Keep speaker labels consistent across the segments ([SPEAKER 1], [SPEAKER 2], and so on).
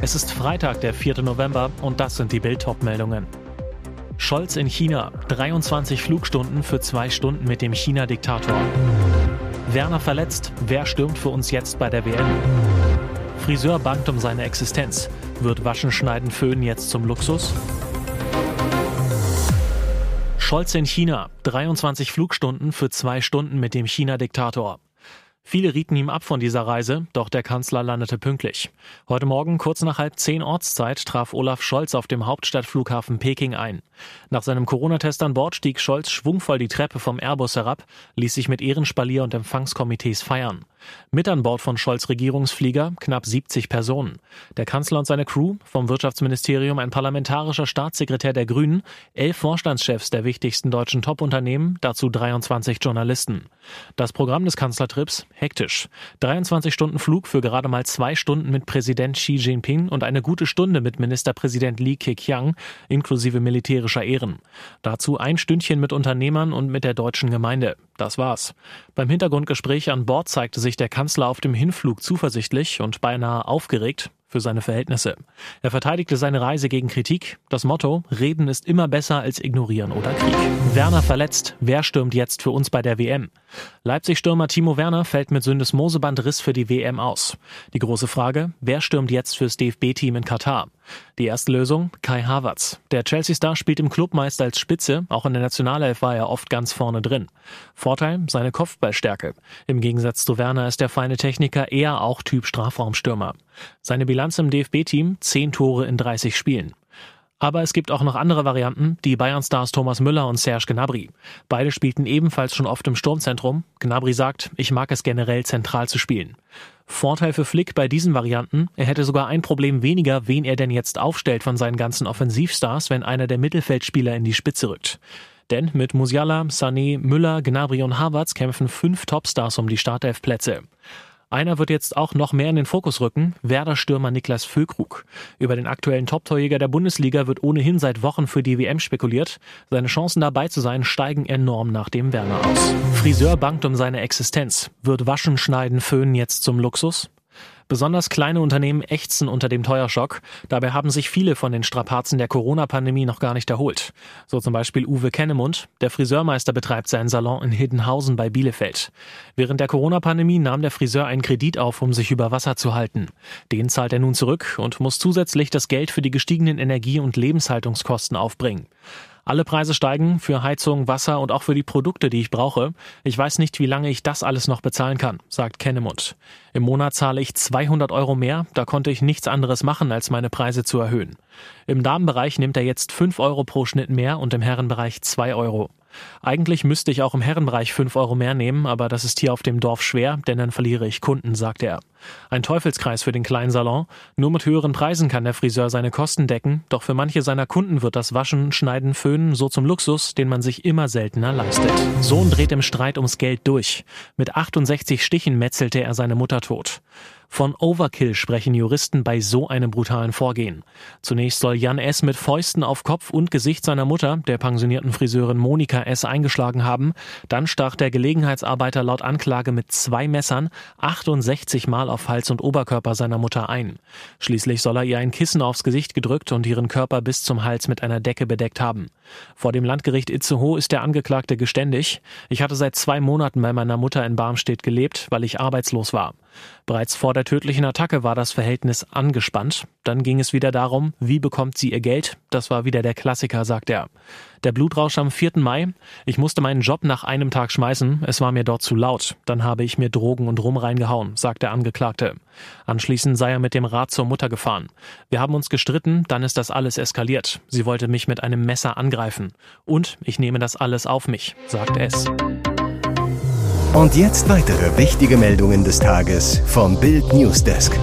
[SPEAKER 1] Es ist Freitag, der 4. November und das sind die Bild-Top-Meldungen. Scholz in China, 23 Flugstunden für zwei Stunden mit dem China-Diktator. Werner verletzt, wer stürmt für uns jetzt bei der WM? Friseur bangt um seine Existenz. Wird Waschen, Schneiden, Föhnen jetzt zum Luxus? Scholz in China, 23 Flugstunden für zwei Stunden mit dem China-Diktator. Viele rieten ihm ab von dieser Reise, doch der Kanzler landete pünktlich. Heute Morgen, kurz nach halb zehn Ortszeit, traf Olaf Scholz auf dem Hauptstadtflughafen Peking ein. Nach seinem Corona-Test an Bord stieg Scholz schwungvoll die Treppe vom Airbus herab, ließ sich mit Ehrenspalier und Empfangskomitees feiern. Mit an Bord von Scholz Regierungsflieger knapp 70 Personen. Der Kanzler und seine Crew, vom Wirtschaftsministerium ein parlamentarischer Staatssekretär der Grünen, elf Vorstandschefs der wichtigsten deutschen Top-Unternehmen, dazu 23 Journalisten. Das Programm des Kanzlertrips hektisch. 23 Stunden Flug für gerade mal zwei Stunden mit Präsident Xi Jinping und eine gute Stunde mit Ministerpräsident Li Keqiang inklusive militärischer Ehren. Dazu ein Stündchen mit Unternehmern und mit der deutschen Gemeinde. Das war's. Beim Hintergrundgespräch an Bord zeigte sich der Kanzler auf dem Hinflug zuversichtlich und beinahe aufgeregt für seine Verhältnisse. Er verteidigte seine Reise gegen Kritik. Das Motto, Reden ist immer besser als Ignorieren oder Krieg. Werner verletzt. Wer stürmt jetzt für uns bei der WM? Leipzig-Stürmer Timo Werner fällt mit Syndesmosebandriss für die WM aus. Die große Frage, wer stürmt jetzt fürs DFB-Team in Katar? Die erste Lösung, Kai Havertz. Der Chelsea-Star spielt im Club meist als Spitze, auch in der Nationalelf war er oft ganz vorne drin. Vorteil, seine Kopfballstärke. Im Gegensatz zu Werner ist der feine Techniker eher auch Typ Strafraumstürmer. Seine Bilanz im DFB-Team, 10 Tore in 30 Spielen. Aber es gibt auch noch andere Varianten, die Bayern-Stars Thomas Müller und Serge Gnabry. Beide spielten ebenfalls schon oft im Sturmzentrum. Gnabry sagt, ich mag es generell zentral zu spielen. Vorteil für Flick bei diesen Varianten, er hätte sogar ein Problem weniger, wen er denn jetzt aufstellt von seinen ganzen Offensivstars, wenn einer der Mittelfeldspieler in die Spitze rückt. Denn mit Musiala, Sané, Müller, Gnabry und Havertz kämpfen fünf Topstars um die Startelfplätze. Einer wird jetzt auch noch mehr in den Fokus rücken, Werder-Stürmer Niklas Füllkrug. Über den aktuellen Top-Torjäger der Bundesliga wird ohnehin seit Wochen für die WM spekuliert. Seine Chancen dabei zu sein steigen enorm nach dem Werner aus. Friseur bangt um seine Existenz. Wird Waschen, Schneiden, Föhnen jetzt zum Luxus? Besonders kleine Unternehmen ächzen unter dem Teuerschock. Dabei haben sich viele von den Strapazen der Corona-Pandemie noch gar nicht erholt. So zum Beispiel Uwe Kennemund. Der Friseurmeister betreibt seinen Salon in Hiddenhausen bei Bielefeld. Während der Corona-Pandemie nahm der Friseur einen Kredit auf, um sich über Wasser zu halten. Den zahlt er nun zurück und muss zusätzlich das Geld für die gestiegenen Energie- und Lebenshaltungskosten aufbringen. Alle Preise steigen für Heizung, Wasser und auch für die Produkte, die ich brauche. Ich weiß nicht, wie lange ich das alles noch bezahlen kann, sagt Kennemund. Im Monat zahle ich 200 Euro mehr, da konnte ich nichts anderes machen, als meine Preise zu erhöhen. Im Damenbereich nimmt er jetzt 5 Euro pro Schnitt mehr und im Herrenbereich 2 Euro. Eigentlich müsste ich auch im Herrenbereich 5 Euro mehr nehmen, aber das ist hier auf dem Dorf schwer, denn dann verliere ich Kunden, sagt er. Ein Teufelskreis für den kleinen Salon. Nur mit höheren Preisen kann der Friseur seine Kosten decken, doch für manche seiner Kunden wird das Waschen, Schneiden, Föhnen so zum Luxus, den man sich immer seltener leistet. Sohn dreht im Streit ums Geld durch. Mit 68 Stichen metzelte er seine Mutter tot. Von Overkill sprechen Juristen bei so einem brutalen Vorgehen. Zunächst soll Jan S. mit Fäusten auf Kopf und Gesicht seiner Mutter, der pensionierten Friseurin Monika S. eingeschlagen haben. Dann stach der Gelegenheitsarbeiter laut Anklage mit zwei Messern 68 Mal auf Hals und Oberkörper seiner Mutter ein. Schließlich soll er ihr ein Kissen aufs Gesicht gedrückt und ihren Körper bis zum Hals mit einer Decke bedeckt haben. Vor dem Landgericht Itzehoe ist der Angeklagte geständig. Ich hatte seit zwei Monaten bei meiner Mutter in Barmstedt gelebt, weil ich arbeitslos war. Bereits vor der tödlichen Attacke war das Verhältnis angespannt. Dann ging es wieder darum, wie bekommt sie ihr Geld? Das war wieder der Klassiker, sagt er. Der Blutrausch am 4. Mai. Ich musste meinen Job nach einem Tag schmeißen. Es war mir dort zu laut. Dann habe ich mir Drogen und Rum reingehauen, sagt der Angeklagte. Anschließend sei er mit dem Rad zur Mutter gefahren. Wir haben uns gestritten, dann ist das alles eskaliert. Sie wollte mich mit einem Messer angreifen. Und ich nehme das alles auf mich, sagt es.
[SPEAKER 2] Und jetzt weitere wichtige Meldungen des Tages vom Bild Newsdesk.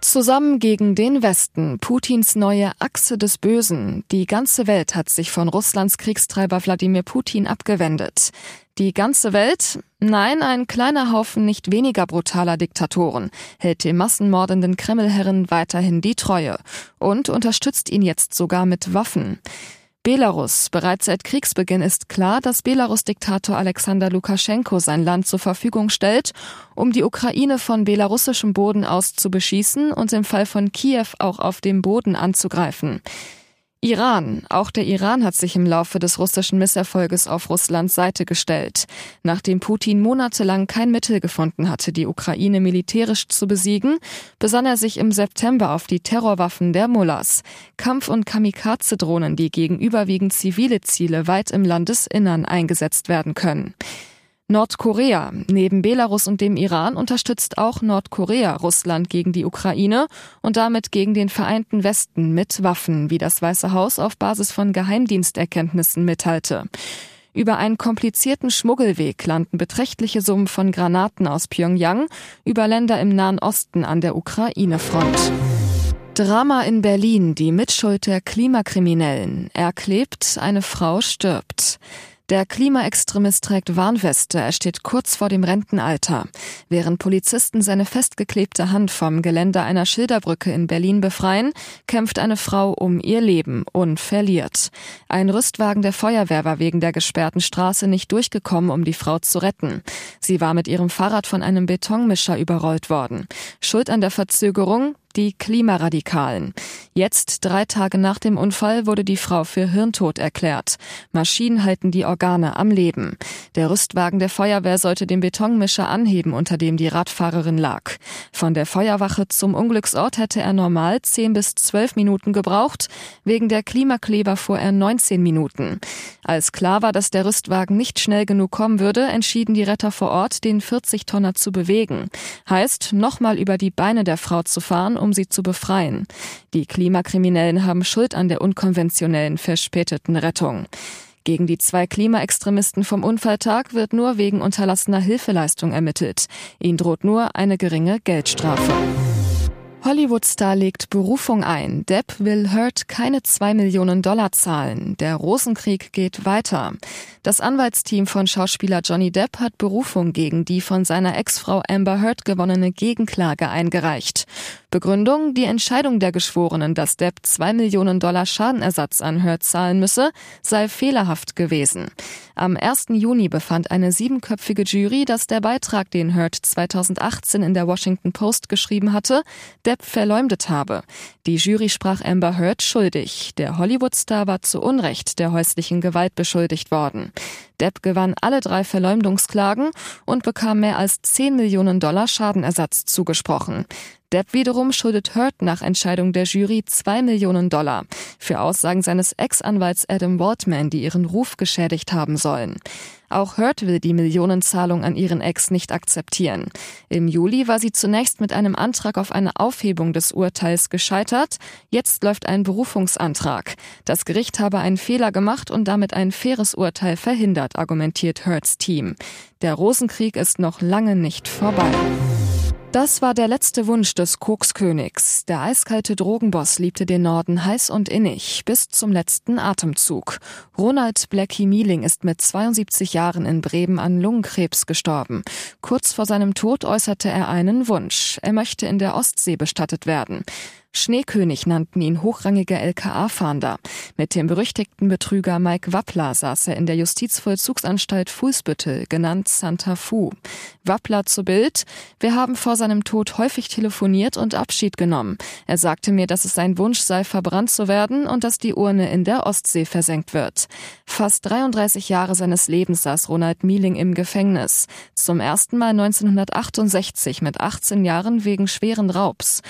[SPEAKER 3] Zusammen gegen den Westen, Putins neue Achse des Bösen. Die ganze Welt hat sich von Russlands Kriegstreiber Wladimir Putin abgewendet. Die ganze Welt? Nein, ein kleiner Haufen nicht weniger brutaler Diktatoren hält dem massenmordenden Kremlherren weiterhin die Treue und unterstützt ihn jetzt sogar mit Waffen. Belarus. Bereits seit Kriegsbeginn ist klar, dass Belarus-Diktator Alexander Lukaschenko sein Land zur Verfügung stellt, um die Ukraine von belarussischem Boden aus zu beschießen und im Fall von Kiew auch auf dem Boden anzugreifen. Iran. Auch der Iran hat sich im Laufe des russischen Misserfolges auf Russlands Seite gestellt. Nachdem Putin monatelang kein Mittel gefunden hatte, die Ukraine militärisch zu besiegen, besann er sich im September auf die Terrorwaffen der Mullahs. Kampf- und Kamikaze-Drohnen, die gegen überwiegend zivile Ziele weit im Landesinnern eingesetzt werden können. Nordkorea. Neben Belarus und dem Iran unterstützt auch Nordkorea Russland gegen die Ukraine und damit gegen den vereinten Westen mit Waffen, wie das Weiße Haus auf Basis von Geheimdiensterkenntnissen mitteilte. Über einen komplizierten Schmuggelweg landen beträchtliche Summen von Granaten aus Pyongyang über Länder im Nahen Osten an der Ukraine-Front. Drama in Berlin, die Mitschuld der Klimakriminellen. Er klebt, eine Frau stirbt. Der Klimaextremist trägt Warnweste, er steht kurz vor dem Rentenalter. Während Polizisten seine festgeklebte Hand vom Geländer einer Schilderbrücke in Berlin befreien, kämpft eine Frau um ihr Leben und verliert. Ein Rüstwagen der Feuerwehr war wegen der gesperrten Straße nicht durchgekommen, um die Frau zu retten. Sie war mit ihrem Fahrrad von einem Betonmischer überrollt worden. Schuld an der Verzögerung die Klimaradikalen. Jetzt, drei Tage nach dem Unfall, wurde die Frau für Hirntod erklärt. Maschinen halten die Organe am Leben. Der Rüstwagen der Feuerwehr sollte den Betonmischer anheben, unter dem die Radfahrerin lag. Von der Feuerwache zum Unglücksort hätte er normal zehn bis zwölf Minuten gebraucht. Wegen der Klimakleber fuhr er 19 Minuten. Als klar war, dass der Rüstwagen nicht schnell genug kommen würde, entschieden die Retter vor Ort, den 40-Tonner zu bewegen. Heißt, nochmal über die Beine der Frau zu fahren, um sie zu befreien. Die Klimakriminellen haben Schuld an der unkonventionellen, verspäteten Rettung. Gegen die zwei Klimaextremisten vom Unfalltag wird nur wegen unterlassener Hilfeleistung ermittelt. Ihnen droht nur eine geringe Geldstrafe. Hollywood-Star legt Berufung ein. Depp will Hurt keine zwei Millionen Dollar zahlen. Der Rosenkrieg geht weiter. Das Anwaltsteam von Schauspieler Johnny Depp hat Berufung gegen die von seiner Ex-Frau Amber Heard gewonnene Gegenklage eingereicht. Begründung, die Entscheidung der Geschworenen, dass Depp zwei Millionen Dollar Schadenersatz an Heard zahlen müsse, sei fehlerhaft gewesen. Am 1. Juni befand eine siebenköpfige Jury, dass der Beitrag, den Heard 2018 in der Washington Post geschrieben hatte, Depp verleumdet habe. Die Jury sprach Amber Heard schuldig. Der Hollywood-Star war zu Unrecht der häuslichen Gewalt beschuldigt worden. Depp gewann alle drei Verleumdungsklagen und bekam mehr als 10 Millionen Dollar Schadenersatz zugesprochen. Depp wiederum schuldet Hurt nach Entscheidung der Jury zwei Millionen Dollar für Aussagen seines Ex-Anwalts Adam Waldman, die ihren Ruf geschädigt haben sollen. Auch Hurt will die Millionenzahlung an ihren Ex nicht akzeptieren. Im Juli war sie zunächst mit einem Antrag auf eine Aufhebung des Urteils gescheitert. Jetzt läuft ein Berufungsantrag. Das Gericht habe einen Fehler gemacht und damit ein faires Urteil verhindert, argumentiert Hurts Team. Der Rosenkrieg ist noch lange nicht vorbei. Das war der letzte Wunsch des Kokskönigs. Der eiskalte Drogenboss liebte den Norden heiß und innig, bis zum letzten Atemzug. Ronald Blackie Mieling ist mit 72 Jahren in Bremen an Lungenkrebs gestorben. Kurz vor seinem Tod äußerte er einen Wunsch. Er möchte in der Ostsee bestattet werden. Schneekönig nannten ihn hochrangige LKA-Fahnder. Mit dem berüchtigten Betrüger Mike Wappler saß er in der Justizvollzugsanstalt Fußbüttel, genannt Santa Fu. Wappler zu Bild. Wir haben vor seinem Tod häufig telefoniert und Abschied genommen. Er sagte mir, dass es sein Wunsch sei, verbrannt zu werden und dass die Urne in der Ostsee versenkt wird. Fast 33 Jahre seines Lebens saß Ronald Mieling im Gefängnis. Zum ersten Mal 1968 mit 18 Jahren wegen schweren Raubs.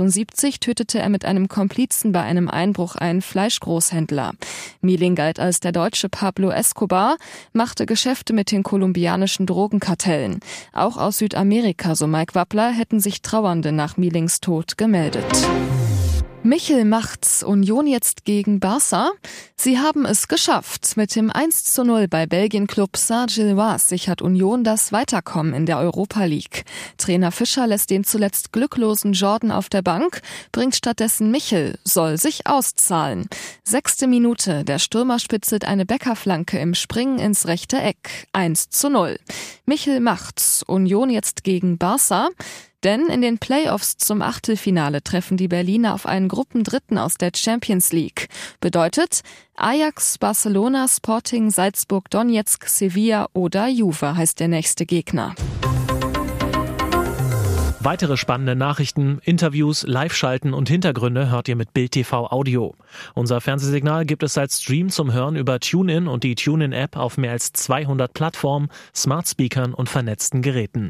[SPEAKER 3] 1978 tötete er mit einem Komplizen bei einem Einbruch einen Fleischgroßhändler. Mieling galt als der deutsche Pablo Escobar, machte Geschäfte mit den kolumbianischen Drogenkartellen. Auch aus Südamerika, so Mike Wappler, hätten sich Trauernde nach Mielings Tod gemeldet. Michel macht's Union jetzt gegen Barca. Sie haben es geschafft. Mit dem 1 zu 0 bei Belgien-Club Saint-Gilloise sichert Union das Weiterkommen in der Europa League. Trainer Fischer lässt den zuletzt glücklosen Jordan auf der Bank, bringt stattdessen Michel, soll sich auszahlen. Sechste Minute, der Stürmer spitzelt eine Bäckerflanke im Springen ins rechte Eck. 1 zu 0. Michel macht's. Union jetzt gegen Barca. Denn in den Playoffs zum Achtelfinale treffen die Berliner auf einen Gruppendritten aus der Champions League. Bedeutet, Ajax, Barcelona, Sporting, Salzburg, Donetsk, Sevilla oder Juve heißt der nächste Gegner.
[SPEAKER 1] Weitere spannende Nachrichten, Interviews, Live-Schalten und Hintergründe hört ihr mit Bild TV Audio. Unser Fernsehsignal gibt es als Stream zum Hören über TuneIn und die TuneIn-App auf mehr als 200 Plattformen, Smart Speakern und vernetzten Geräten.